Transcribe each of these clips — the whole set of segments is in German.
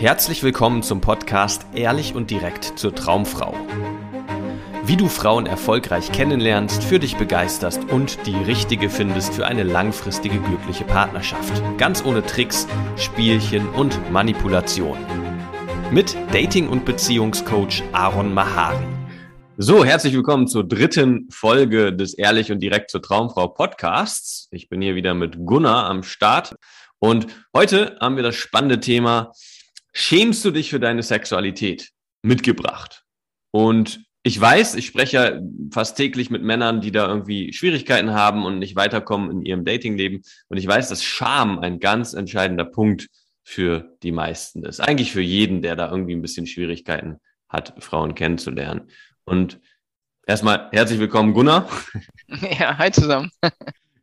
Herzlich willkommen zum Podcast Ehrlich und direkt zur Traumfrau. Wie du Frauen erfolgreich kennenlernst, für dich begeisterst und die richtige findest für eine langfristige glückliche Partnerschaft. Ganz ohne Tricks, Spielchen und Manipulation. Mit Dating- und Beziehungscoach Aaron Mahari. So, herzlich willkommen zur dritten Folge des Ehrlich und direkt zur Traumfrau Podcasts. Ich bin hier wieder mit Gunnar am Start und heute haben wir das spannende Thema Schämst du dich für deine Sexualität mitgebracht? Und ich weiß, ich spreche ja fast täglich mit Männern, die da irgendwie Schwierigkeiten haben und nicht weiterkommen in ihrem Datingleben. Und ich weiß, dass Scham ein ganz entscheidender Punkt für die meisten ist. Eigentlich für jeden, der da irgendwie ein bisschen Schwierigkeiten hat, Frauen kennenzulernen. Und erstmal herzlich willkommen, Gunnar. Ja, hi zusammen.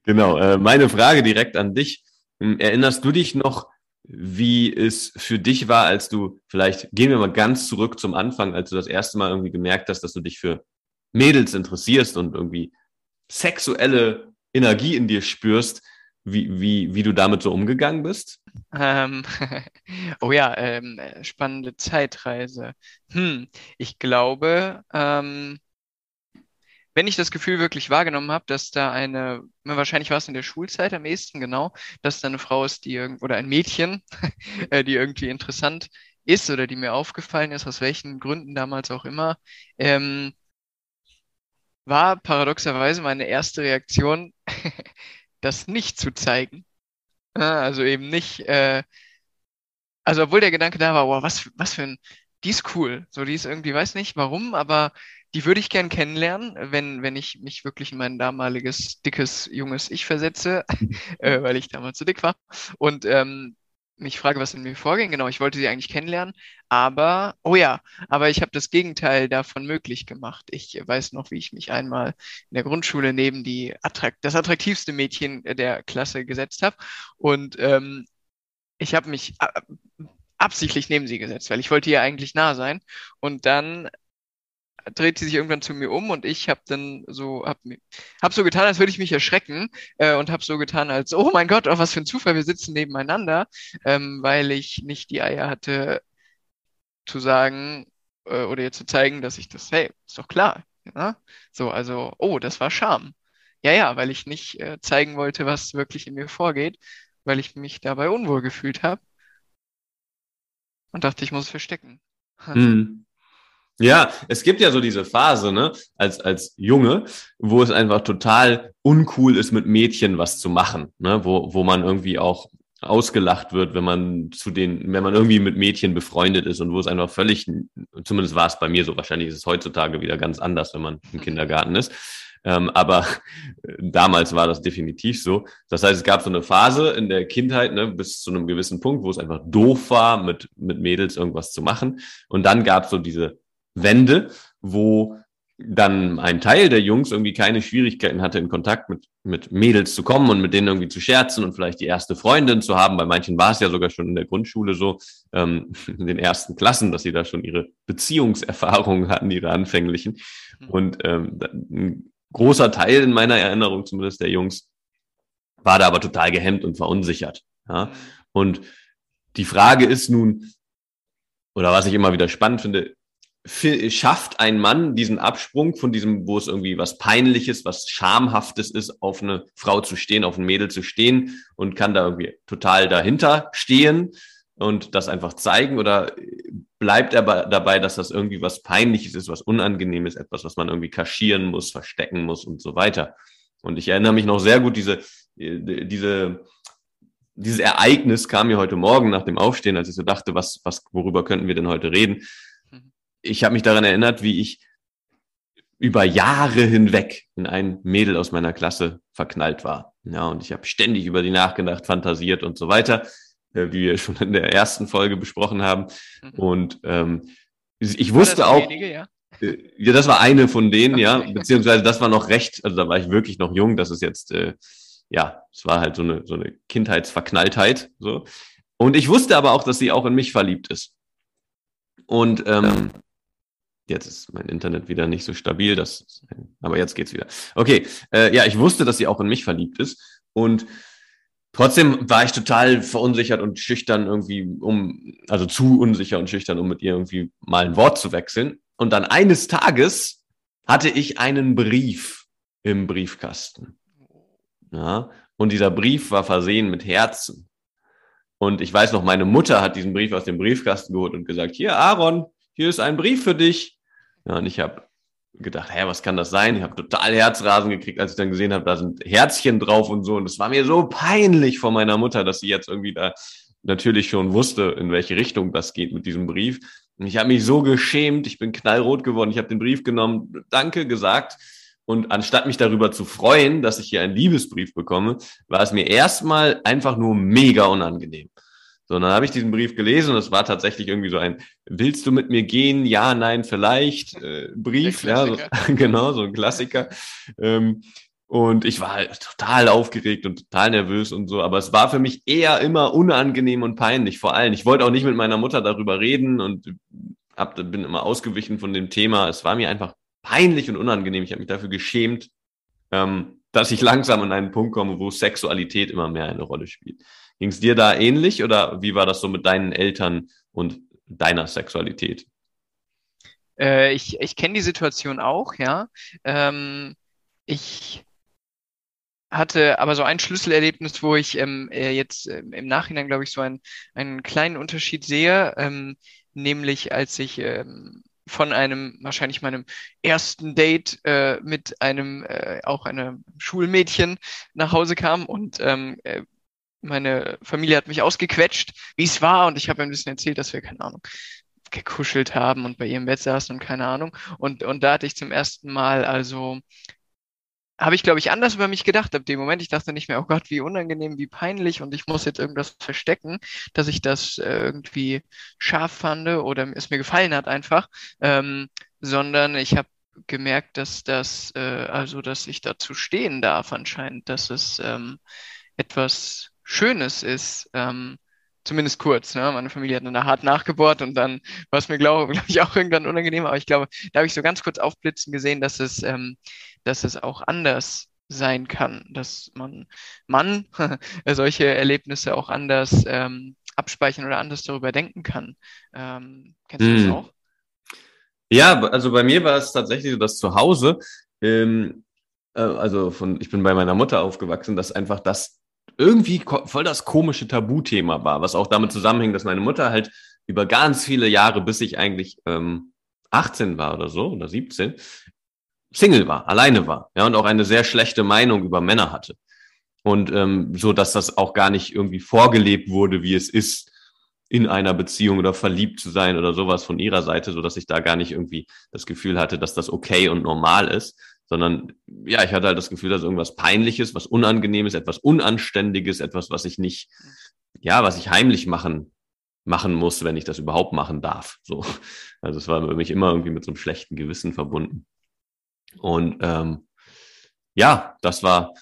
Genau, äh, meine Frage direkt an dich. Hm, erinnerst du dich noch, wie es für dich war, als du, vielleicht gehen wir mal ganz zurück zum Anfang, als du das erste Mal irgendwie gemerkt hast, dass du dich für Mädels interessierst und irgendwie sexuelle Energie in dir spürst, wie, wie, wie du damit so umgegangen bist? Ähm, oh ja, ähm, spannende Zeitreise. Hm, ich glaube, ähm, wenn ich das Gefühl wirklich wahrgenommen habe, dass da eine, wahrscheinlich war es in der Schulzeit am ehesten, genau, dass da eine Frau ist, die oder ein Mädchen, äh, die irgendwie interessant ist oder die mir aufgefallen ist, aus welchen Gründen damals auch immer, ähm, war paradoxerweise meine erste Reaktion, das nicht zu zeigen. Also eben nicht, äh, also obwohl der Gedanke da war, wow, was, was für ein, die ist cool. So, die ist irgendwie, weiß nicht warum, aber die würde ich gern kennenlernen, wenn, wenn ich mich wirklich in mein damaliges, dickes, junges Ich versetze, äh, weil ich damals zu dick war. Und ähm, mich frage, was in mir vorging. Genau, ich wollte sie eigentlich kennenlernen, aber, oh ja, aber ich habe das Gegenteil davon möglich gemacht. Ich weiß noch, wie ich mich einmal in der Grundschule neben die attrakt das attraktivste Mädchen der Klasse gesetzt habe. Und ähm, ich habe mich äh, absichtlich neben sie gesetzt, weil ich wollte ihr eigentlich nah sein. Und dann dreht sie sich irgendwann zu mir um und ich habe dann so hab, hab so getan, als würde ich mich erschrecken äh, und habe so getan, als oh mein Gott, oh, was für ein Zufall, wir sitzen nebeneinander, ähm, weil ich nicht die Eier hatte zu sagen äh, oder ihr zu zeigen, dass ich das, hey, ist doch klar, ja? so also oh, das war Scham. Ja, ja, weil ich nicht äh, zeigen wollte, was wirklich in mir vorgeht, weil ich mich dabei unwohl gefühlt habe und dachte, ich muss verstecken. Mhm. Ja, es gibt ja so diese Phase, ne, als, als Junge, wo es einfach total uncool ist, mit Mädchen was zu machen, ne, wo, wo man irgendwie auch ausgelacht wird, wenn man zu den, wenn man irgendwie mit Mädchen befreundet ist und wo es einfach völlig, zumindest war es bei mir so, wahrscheinlich ist es heutzutage wieder ganz anders, wenn man im Kindergarten ist. Ähm, aber damals war das definitiv so. Das heißt, es gab so eine Phase in der Kindheit, ne, bis zu einem gewissen Punkt, wo es einfach doof war, mit, mit Mädels irgendwas zu machen. Und dann gab es so diese Wende, wo dann ein Teil der Jungs irgendwie keine Schwierigkeiten hatte, in Kontakt mit, mit Mädels zu kommen und mit denen irgendwie zu scherzen und vielleicht die erste Freundin zu haben. Bei manchen war es ja sogar schon in der Grundschule so, ähm, in den ersten Klassen, dass sie da schon ihre Beziehungserfahrungen hatten, ihre anfänglichen. Mhm. Und ähm, ein großer Teil in meiner Erinnerung zumindest der Jungs war da aber total gehemmt und verunsichert. Ja? Und die Frage ist nun, oder was ich immer wieder spannend finde, schafft ein Mann diesen Absprung von diesem, wo es irgendwie was Peinliches, was Schamhaftes ist, auf eine Frau zu stehen, auf ein Mädel zu stehen und kann da irgendwie total dahinter stehen und das einfach zeigen oder bleibt er dabei, dass das irgendwie was Peinliches ist, was Unangenehmes, etwas, was man irgendwie kaschieren muss, verstecken muss und so weiter. Und ich erinnere mich noch sehr gut, diese, diese, dieses Ereignis kam mir heute Morgen nach dem Aufstehen, als ich so dachte, was, was, worüber könnten wir denn heute reden? Ich habe mich daran erinnert, wie ich über Jahre hinweg in ein Mädel aus meiner Klasse verknallt war. Ja, und ich habe ständig über die nachgedacht, fantasiert und so weiter, äh, wie wir schon in der ersten Folge besprochen haben. Mhm. Und ähm, ich wusste auch, wenige, ja? Äh, ja, das war eine von denen, ja, beziehungsweise das war noch recht, also da war ich wirklich noch jung, das ist jetzt, äh, ja, es war halt so eine, so eine Kindheitsverknalltheit, so. Und ich wusste aber auch, dass sie auch in mich verliebt ist. Und ähm, Jetzt ist mein Internet wieder nicht so stabil, das, aber jetzt geht's wieder. Okay, äh, ja, ich wusste, dass sie auch in mich verliebt ist und trotzdem war ich total verunsichert und schüchtern irgendwie, um, also zu unsicher und schüchtern, um mit ihr irgendwie mal ein Wort zu wechseln. Und dann eines Tages hatte ich einen Brief im Briefkasten. Ja, und dieser Brief war versehen mit Herzen. Und ich weiß noch, meine Mutter hat diesen Brief aus dem Briefkasten geholt und gesagt, hier, Aaron, hier ist ein Brief für dich. Ja, und ich habe gedacht, hä, was kann das sein? Ich habe total Herzrasen gekriegt, als ich dann gesehen habe, da sind Herzchen drauf und so. Und es war mir so peinlich vor meiner Mutter, dass sie jetzt irgendwie da natürlich schon wusste, in welche Richtung das geht mit diesem Brief. Und ich habe mich so geschämt, ich bin knallrot geworden. Ich habe den Brief genommen, danke gesagt. Und anstatt mich darüber zu freuen, dass ich hier einen Liebesbrief bekomme, war es mir erstmal einfach nur mega unangenehm. So, dann habe ich diesen Brief gelesen und es war tatsächlich irgendwie so ein Willst du mit mir gehen? Ja, nein, vielleicht äh, Brief, ja, so, genau, so ein Klassiker. Ähm, und ich war halt total aufgeregt und total nervös und so, aber es war für mich eher immer unangenehm und peinlich, vor allem. Ich wollte auch nicht mit meiner Mutter darüber reden und hab, bin immer ausgewichen von dem Thema. Es war mir einfach peinlich und unangenehm. Ich habe mich dafür geschämt, ähm, dass ich langsam an einen Punkt komme, wo Sexualität immer mehr eine Rolle spielt. Ging es dir da ähnlich oder wie war das so mit deinen Eltern und deiner Sexualität? Äh, ich ich kenne die Situation auch, ja. Ähm, ich hatte aber so ein Schlüsselerlebnis, wo ich ähm, äh, jetzt äh, im Nachhinein, glaube ich, so einen, einen kleinen Unterschied sehe, ähm, nämlich als ich ähm, von einem, wahrscheinlich meinem ersten Date äh, mit einem, äh, auch einem Schulmädchen nach Hause kam und ähm, äh, meine Familie hat mich ausgequetscht, wie es war und ich habe ein bisschen erzählt, dass wir, keine Ahnung, gekuschelt haben und bei ihr im Bett saßen und keine Ahnung. Und, und da hatte ich zum ersten Mal also habe ich, glaube ich, anders über mich gedacht ab dem Moment. Ich dachte nicht mehr, oh Gott, wie unangenehm, wie peinlich und ich muss jetzt irgendwas verstecken, dass ich das äh, irgendwie scharf fand oder es mir gefallen hat einfach, ähm, sondern ich habe gemerkt, dass das, äh, also dass ich dazu stehen darf anscheinend, dass es ähm, etwas Schönes ist, ähm, zumindest kurz. Ne? Meine Familie hat dann hart nachgebohrt und dann war es mir, glaube glaub ich, auch irgendwann unangenehm. Aber ich glaube, da habe ich so ganz kurz aufblitzen gesehen, dass es, ähm, dass es auch anders sein kann, dass man, man solche Erlebnisse auch anders ähm, abspeichern oder anders darüber denken kann. Ähm, kennst du das hm. auch? Ja, also bei mir war es tatsächlich so, dass zu Hause, ähm, äh, also von, ich bin bei meiner Mutter aufgewachsen, dass einfach das irgendwie voll das komische Tabuthema war, was auch damit zusammenhängt, dass meine Mutter halt über ganz viele Jahre, bis ich eigentlich ähm, 18 war oder so, oder 17, Single war, alleine war, ja, und auch eine sehr schlechte Meinung über Männer hatte. Und ähm, so, dass das auch gar nicht irgendwie vorgelebt wurde, wie es ist, in einer Beziehung oder verliebt zu sein oder sowas von ihrer Seite, so dass ich da gar nicht irgendwie das Gefühl hatte, dass das okay und normal ist, sondern ja, ich hatte halt das Gefühl, dass irgendwas Peinliches, was Unangenehmes, etwas Unanständiges, etwas, was ich nicht, ja, was ich heimlich machen machen muss, wenn ich das überhaupt machen darf. So, also es war für mich immer irgendwie mit so einem schlechten Gewissen verbunden. Und ähm, ja, das war,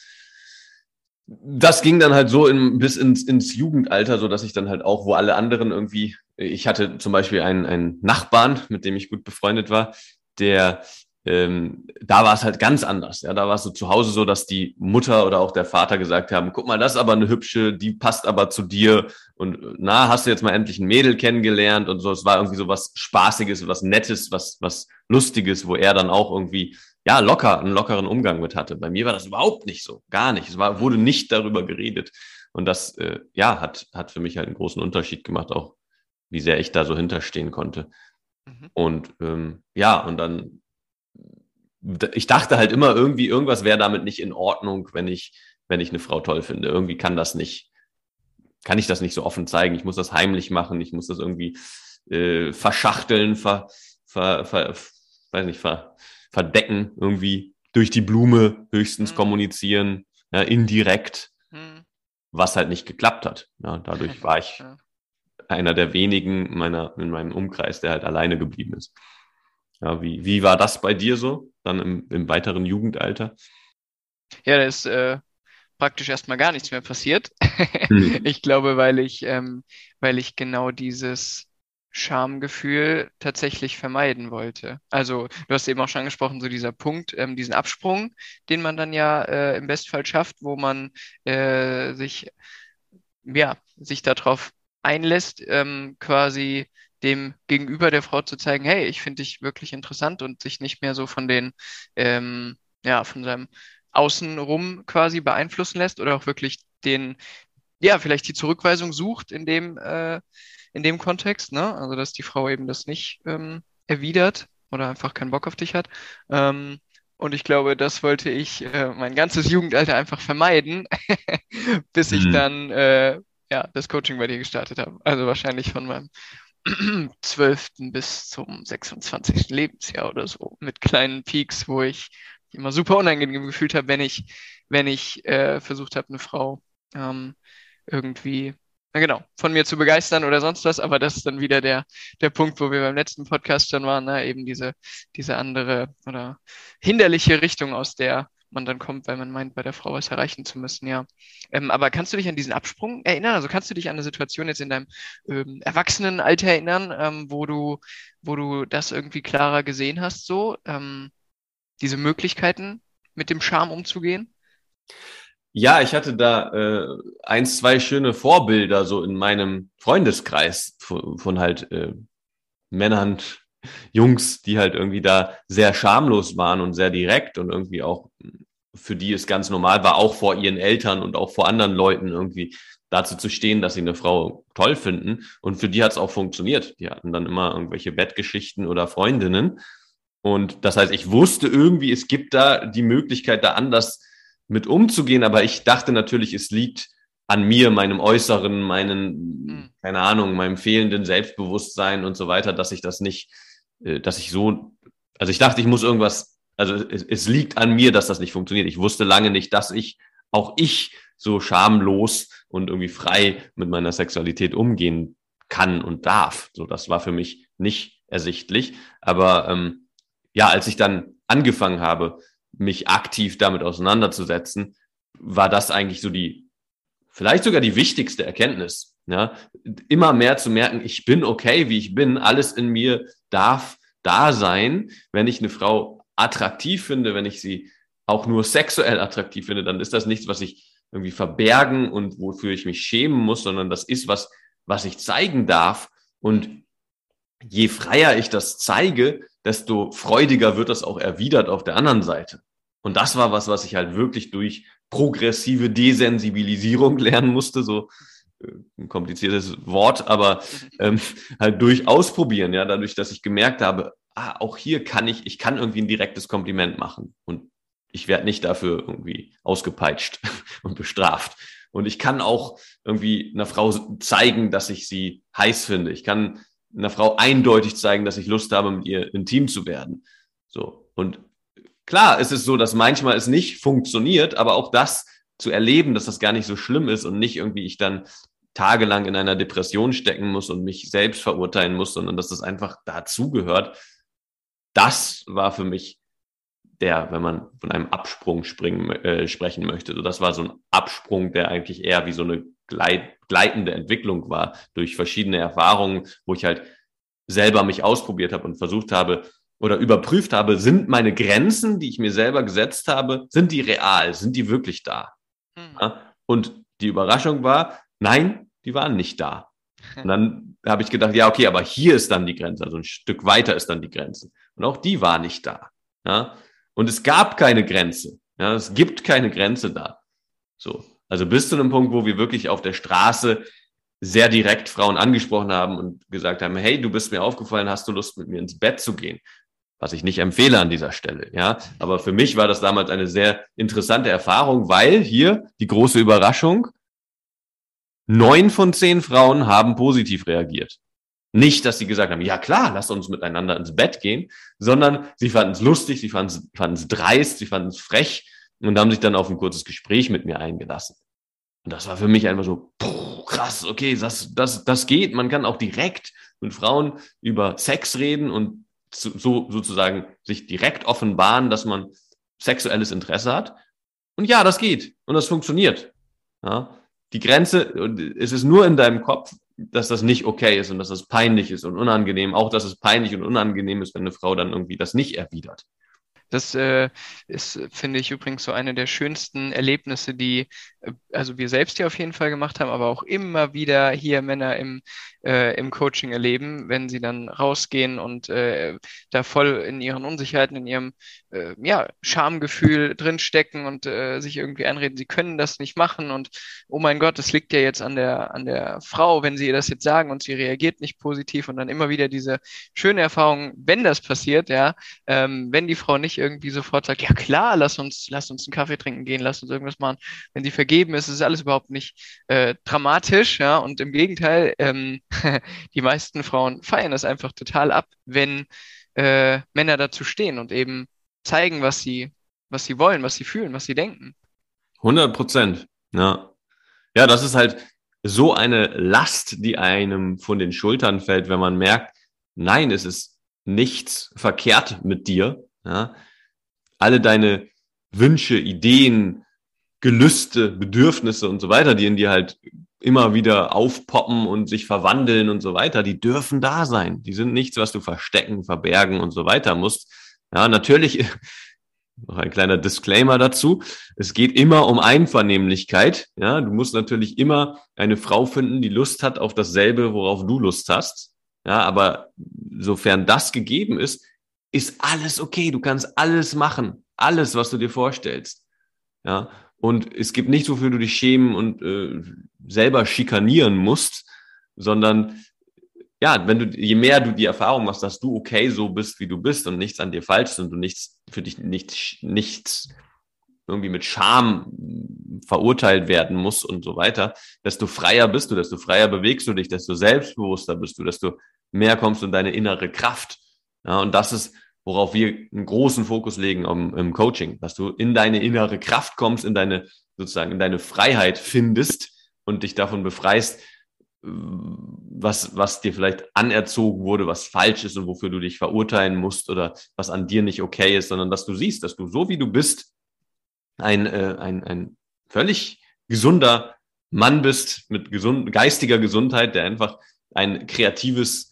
das ging dann halt so in, bis ins, ins Jugendalter, so dass ich dann halt auch, wo alle anderen irgendwie, ich hatte zum Beispiel einen, einen Nachbarn, mit dem ich gut befreundet war, der ähm, da war es halt ganz anders. Ja, da war es so zu Hause so, dass die Mutter oder auch der Vater gesagt haben, guck mal, das ist aber eine hübsche, die passt aber zu dir und na, hast du jetzt mal endlich ein Mädel kennengelernt und so. Es war irgendwie so was Spaßiges, was Nettes, was, was Lustiges, wo er dann auch irgendwie, ja, locker, einen lockeren Umgang mit hatte. Bei mir war das überhaupt nicht so. Gar nicht. Es war, wurde nicht darüber geredet. Und das, äh, ja, hat, hat für mich halt einen großen Unterschied gemacht, auch wie sehr ich da so hinterstehen konnte. Mhm. Und ähm, ja, und dann ich dachte halt immer irgendwie, irgendwas wäre damit nicht in Ordnung, wenn ich, wenn ich eine Frau toll finde. Irgendwie kann das nicht, kann ich das nicht so offen zeigen. Ich muss das heimlich machen, ich muss das irgendwie äh, verschachteln, ver, ver, ver, weiß nicht, ver, verdecken, irgendwie durch die Blume höchstens mhm. kommunizieren, ja, indirekt, mhm. was halt nicht geklappt hat. Ja, dadurch war ich einer der wenigen meiner, in meinem Umkreis, der halt alleine geblieben ist. Ja, wie, wie war das bei dir so, dann im, im weiteren Jugendalter? Ja, da ist äh, praktisch erstmal gar nichts mehr passiert. Hm. Ich glaube, weil ich, ähm, weil ich genau dieses Schamgefühl tatsächlich vermeiden wollte. Also, du hast eben auch schon angesprochen, so dieser Punkt, ähm, diesen Absprung, den man dann ja äh, im Bestfall schafft, wo man äh, sich ja, sich darauf einlässt, ähm, quasi dem Gegenüber der Frau zu zeigen, hey, ich finde dich wirklich interessant und sich nicht mehr so von den, ähm, ja, von seinem Außenrum quasi beeinflussen lässt oder auch wirklich den, ja, vielleicht die Zurückweisung sucht in dem, äh, in dem Kontext, ne? Also, dass die Frau eben das nicht ähm, erwidert oder einfach keinen Bock auf dich hat. Ähm, und ich glaube, das wollte ich äh, mein ganzes Jugendalter einfach vermeiden, bis ich mhm. dann äh, ja, das Coaching bei dir gestartet habe. Also wahrscheinlich von meinem 12. bis zum 26. Lebensjahr oder so, mit kleinen Peaks, wo ich immer super unangenehm gefühlt habe, wenn ich, wenn ich äh, versucht habe, eine Frau ähm, irgendwie, na genau, von mir zu begeistern oder sonst was, aber das ist dann wieder der, der Punkt, wo wir beim letzten Podcast schon waren, ne? eben diese, diese andere oder hinderliche Richtung, aus der man dann kommt, weil man meint, bei der Frau was erreichen zu müssen, ja. Ähm, aber kannst du dich an diesen Absprung erinnern? Also kannst du dich an eine Situation jetzt in deinem ähm, Erwachsenenalter erinnern, ähm, wo du, wo du das irgendwie klarer gesehen hast, so, ähm, diese Möglichkeiten mit dem Charme umzugehen? Ja, ich hatte da äh, eins, zwei schöne Vorbilder so in meinem Freundeskreis von, von halt äh, Männern, Jungs, die halt irgendwie da sehr schamlos waren und sehr direkt und irgendwie auch für die es ganz normal war, auch vor ihren Eltern und auch vor anderen Leuten irgendwie dazu zu stehen, dass sie eine Frau toll finden. Und für die hat es auch funktioniert. Die hatten dann immer irgendwelche Bettgeschichten oder Freundinnen. Und das heißt, ich wusste irgendwie, es gibt da die Möglichkeit, da anders mit umzugehen. Aber ich dachte natürlich, es liegt an mir, meinem Äußeren, meinen, mhm. keine Ahnung, meinem fehlenden Selbstbewusstsein und so weiter, dass ich das nicht, dass ich so, also ich dachte, ich muss irgendwas also es, es liegt an mir, dass das nicht funktioniert. Ich wusste lange nicht, dass ich, auch ich, so schamlos und irgendwie frei mit meiner Sexualität umgehen kann und darf. So, das war für mich nicht ersichtlich. Aber ähm, ja, als ich dann angefangen habe, mich aktiv damit auseinanderzusetzen, war das eigentlich so die, vielleicht sogar die wichtigste Erkenntnis. Ja, immer mehr zu merken, ich bin okay, wie ich bin, alles in mir darf da sein. Wenn ich eine Frau attraktiv finde, wenn ich sie auch nur sexuell attraktiv finde, dann ist das nichts, was ich irgendwie verbergen und wofür ich mich schämen muss, sondern das ist was, was ich zeigen darf. Und je freier ich das zeige, desto freudiger wird das auch erwidert auf der anderen Seite. Und das war was, was ich halt wirklich durch progressive Desensibilisierung lernen musste, so ein kompliziertes Wort, aber ähm, halt durch Ausprobieren, ja, dadurch, dass ich gemerkt habe, ah, auch hier kann ich, ich kann irgendwie ein direktes Kompliment machen und ich werde nicht dafür irgendwie ausgepeitscht und bestraft. Und ich kann auch irgendwie einer Frau zeigen, dass ich sie heiß finde. Ich kann einer Frau eindeutig zeigen, dass ich Lust habe, mit ihr intim zu werden. So. Und klar, es ist so, dass manchmal es nicht funktioniert, aber auch das zu erleben, dass das gar nicht so schlimm ist und nicht irgendwie ich dann tagelang in einer Depression stecken muss und mich selbst verurteilen muss, sondern dass das einfach dazugehört, das war für mich der, wenn man von einem Absprung springen, äh, sprechen möchte. So, das war so ein Absprung, der eigentlich eher wie so eine gleit, gleitende Entwicklung war durch verschiedene Erfahrungen, wo ich halt selber mich ausprobiert habe und versucht habe oder überprüft habe, sind meine Grenzen, die ich mir selber gesetzt habe, sind die real, sind die wirklich da? Und die Überraschung war, nein, die waren nicht da. Und dann habe ich gedacht, ja, okay, aber hier ist dann die Grenze, also ein Stück weiter ist dann die Grenze. Und auch die war nicht da. Ja? Und es gab keine Grenze. Ja? Es gibt keine Grenze da. So. Also bis zu einem Punkt, wo wir wirklich auf der Straße sehr direkt Frauen angesprochen haben und gesagt haben, hey, du bist mir aufgefallen, hast du Lust, mit mir ins Bett zu gehen? Was ich nicht empfehle an dieser Stelle, ja. Aber für mich war das damals eine sehr interessante Erfahrung, weil hier die große Überraschung, neun von zehn Frauen haben positiv reagiert. Nicht, dass sie gesagt haben, ja klar, lass uns miteinander ins Bett gehen, sondern sie fanden es lustig, sie fanden es dreist, sie fanden es frech und haben sich dann auf ein kurzes Gespräch mit mir eingelassen. Und das war für mich einfach so, puh, krass, okay, das, das, das geht. Man kann auch direkt mit Frauen über Sex reden und so sozusagen sich direkt offenbaren, dass man sexuelles Interesse hat. Und ja, das geht und das funktioniert. Ja, die Grenze, es ist nur in deinem Kopf dass das nicht okay ist und dass das peinlich ist und unangenehm. Auch, dass es peinlich und unangenehm ist, wenn eine Frau dann irgendwie das nicht erwidert. Das äh, ist, finde ich, übrigens so eine der schönsten Erlebnisse, die also wir selbst ja auf jeden Fall gemacht haben, aber auch immer wieder hier Männer im, äh, im Coaching erleben, wenn sie dann rausgehen und äh, da voll in ihren Unsicherheiten, in ihrem äh, ja, Schamgefühl drinstecken und äh, sich irgendwie einreden, sie können das nicht machen und oh mein Gott, das liegt ja jetzt an der, an der Frau, wenn sie ihr das jetzt sagen und sie reagiert nicht positiv und dann immer wieder diese schöne Erfahrung, wenn das passiert, ja, ähm, wenn die Frau nicht irgendwie sofort sagt, ja klar, lass uns, lass uns einen Kaffee trinken gehen, lass uns irgendwas machen, wenn sie vergeben ist, ist alles überhaupt nicht äh, dramatisch, ja, und im Gegenteil, ähm, die meisten Frauen feiern das einfach total ab, wenn äh, Männer dazu stehen und eben zeigen, was sie, was sie wollen, was sie fühlen, was sie denken. 100 Prozent, ja. Ja, das ist halt so eine Last, die einem von den Schultern fällt, wenn man merkt, nein, es ist nichts verkehrt mit dir. Ja. Alle deine Wünsche, Ideen, Gelüste, Bedürfnisse und so weiter, die in dir halt immer wieder aufpoppen und sich verwandeln und so weiter, die dürfen da sein. Die sind nichts, was du verstecken, verbergen und so weiter musst. Ja, natürlich, noch ein kleiner Disclaimer dazu. Es geht immer um Einvernehmlichkeit. Ja, du musst natürlich immer eine Frau finden, die Lust hat auf dasselbe, worauf du Lust hast. Ja, aber sofern das gegeben ist, ist alles okay. Du kannst alles machen. Alles, was du dir vorstellst. Ja, und es gibt nichts, wofür du dich schämen und äh, selber schikanieren musst, sondern ja, wenn du, je mehr du die Erfahrung machst, dass du okay so bist, wie du bist und nichts an dir falsch ist und du nichts für dich nichts, nichts irgendwie mit Scham verurteilt werden muss und so weiter, desto freier bist du, desto freier bewegst du dich, desto selbstbewusster bist du, desto mehr kommst du in deine innere Kraft. Ja, und das ist worauf wir einen großen Fokus legen im, im Coaching, dass du in deine innere Kraft kommst, in deine sozusagen in deine Freiheit findest und dich davon befreist, was, was dir vielleicht anerzogen wurde, was falsch ist und wofür du dich verurteilen musst oder was an dir nicht okay ist, sondern dass du siehst, dass du so wie du bist, ein, äh, ein, ein völlig gesunder Mann bist mit gesund, geistiger Gesundheit, der einfach ein kreatives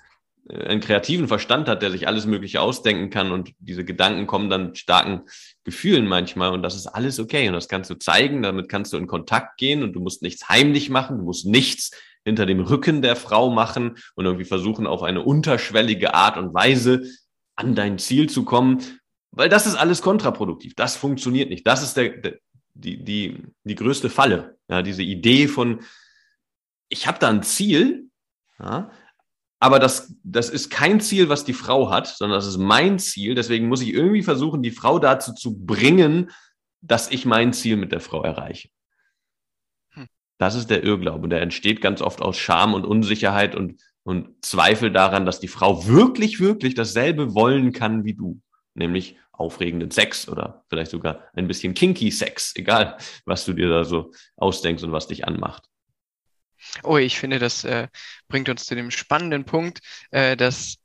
einen kreativen Verstand hat, der sich alles Mögliche ausdenken kann und diese Gedanken kommen dann starken Gefühlen manchmal und das ist alles okay und das kannst du zeigen, damit kannst du in Kontakt gehen und du musst nichts heimlich machen, du musst nichts hinter dem Rücken der Frau machen und irgendwie versuchen auf eine unterschwellige Art und Weise an dein Ziel zu kommen, weil das ist alles kontraproduktiv, das funktioniert nicht, das ist der, der die, die, die größte Falle, ja, diese Idee von, ich habe da ein Ziel, ja, aber das, das ist kein Ziel, was die Frau hat, sondern das ist mein Ziel. Deswegen muss ich irgendwie versuchen, die Frau dazu zu bringen, dass ich mein Ziel mit der Frau erreiche. Hm. Das ist der Irrglaube. Der entsteht ganz oft aus Scham und Unsicherheit und, und Zweifel daran, dass die Frau wirklich, wirklich dasselbe wollen kann wie du. Nämlich aufregenden Sex oder vielleicht sogar ein bisschen kinky Sex, egal was du dir da so ausdenkst und was dich anmacht. Oh, ich finde, das äh, bringt uns zu dem spannenden Punkt, äh, dass,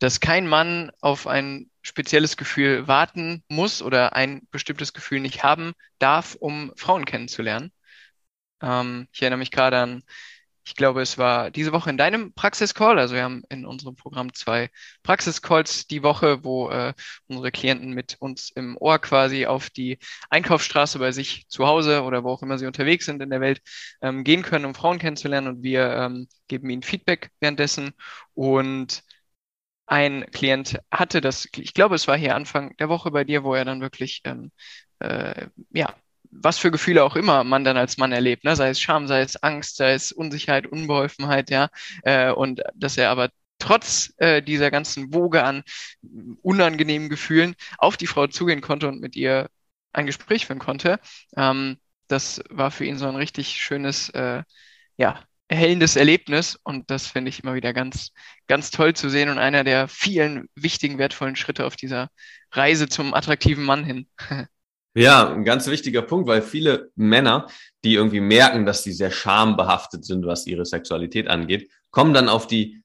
dass kein Mann auf ein spezielles Gefühl warten muss oder ein bestimmtes Gefühl nicht haben darf, um Frauen kennenzulernen. Ähm, ich erinnere mich gerade an ich glaube, es war diese Woche in deinem Praxiscall. Also wir haben in unserem Programm zwei Praxiscalls die Woche, wo äh, unsere Klienten mit uns im Ohr quasi auf die Einkaufsstraße bei sich zu Hause oder wo auch immer sie unterwegs sind in der Welt ähm, gehen können, um Frauen kennenzulernen. Und wir ähm, geben ihnen Feedback währenddessen. Und ein Klient hatte das, ich glaube, es war hier Anfang der Woche bei dir, wo er dann wirklich ähm, äh, ja, was für Gefühle auch immer man dann als Mann erlebt, ne? sei es Scham, sei es Angst, sei es Unsicherheit, Unbeholfenheit, ja, äh, und dass er aber trotz äh, dieser ganzen Woge an unangenehmen Gefühlen auf die Frau zugehen konnte und mit ihr ein Gespräch führen konnte. Ähm, das war für ihn so ein richtig schönes, äh, ja, erhellendes Erlebnis und das finde ich immer wieder ganz, ganz toll zu sehen und einer der vielen wichtigen, wertvollen Schritte auf dieser Reise zum attraktiven Mann hin. Ja, ein ganz wichtiger Punkt, weil viele Männer, die irgendwie merken, dass sie sehr schambehaftet sind, was ihre Sexualität angeht, kommen dann auf die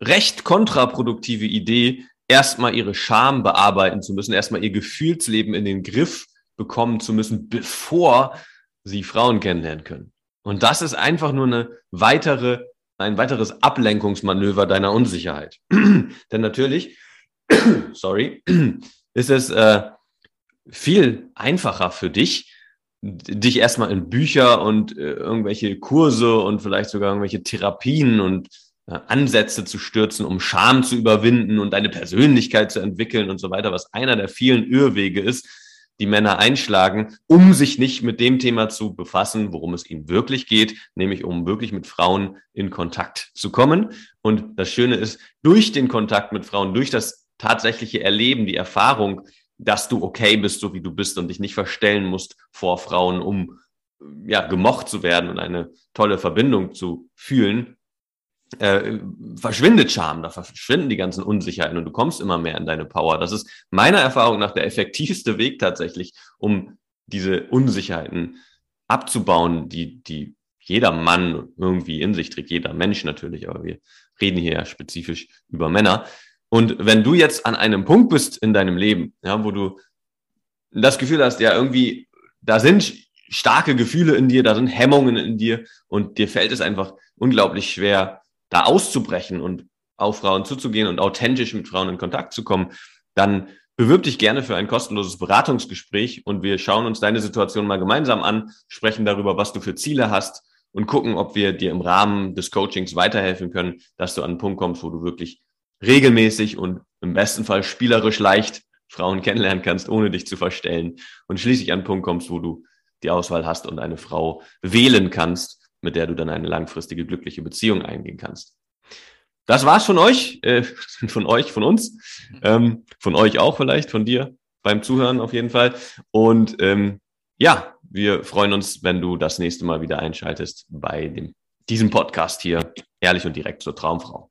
recht kontraproduktive Idee, erstmal ihre Scham bearbeiten zu müssen, erstmal ihr Gefühlsleben in den Griff bekommen zu müssen, bevor sie Frauen kennenlernen können. Und das ist einfach nur eine weitere, ein weiteres Ablenkungsmanöver deiner Unsicherheit. Denn natürlich, sorry, ist es äh, viel einfacher für dich, dich erstmal in Bücher und äh, irgendwelche Kurse und vielleicht sogar irgendwelche Therapien und äh, Ansätze zu stürzen, um Scham zu überwinden und deine Persönlichkeit zu entwickeln und so weiter, was einer der vielen Irrwege ist, die Männer einschlagen, um sich nicht mit dem Thema zu befassen, worum es ihnen wirklich geht, nämlich um wirklich mit Frauen in Kontakt zu kommen. Und das Schöne ist, durch den Kontakt mit Frauen, durch das tatsächliche Erleben, die Erfahrung, dass du okay bist, so wie du bist und dich nicht verstellen musst vor Frauen, um ja, gemocht zu werden und eine tolle Verbindung zu fühlen, äh, verschwindet Scham, da verschwinden die ganzen Unsicherheiten und du kommst immer mehr in deine Power. Das ist meiner Erfahrung nach der effektivste Weg tatsächlich, um diese Unsicherheiten abzubauen, die, die jeder Mann irgendwie in sich trägt, jeder Mensch natürlich, aber wir reden hier ja spezifisch über Männer. Und wenn du jetzt an einem Punkt bist in deinem Leben, ja, wo du das Gefühl hast, ja, irgendwie, da sind starke Gefühle in dir, da sind Hemmungen in dir und dir fällt es einfach unglaublich schwer, da auszubrechen und auf Frauen zuzugehen und authentisch mit Frauen in Kontakt zu kommen, dann bewirb dich gerne für ein kostenloses Beratungsgespräch und wir schauen uns deine Situation mal gemeinsam an, sprechen darüber, was du für Ziele hast und gucken, ob wir dir im Rahmen des Coachings weiterhelfen können, dass du an einen Punkt kommst, wo du wirklich regelmäßig und im besten Fall spielerisch leicht Frauen kennenlernen kannst, ohne dich zu verstellen und schließlich an einen Punkt kommst, wo du die Auswahl hast und eine Frau wählen kannst, mit der du dann eine langfristige glückliche Beziehung eingehen kannst. Das war's von euch, äh, von euch, von uns, ähm, von euch auch vielleicht, von dir beim Zuhören auf jeden Fall. Und ähm, ja, wir freuen uns, wenn du das nächste Mal wieder einschaltest bei dem, diesem Podcast hier, ehrlich und direkt zur Traumfrau.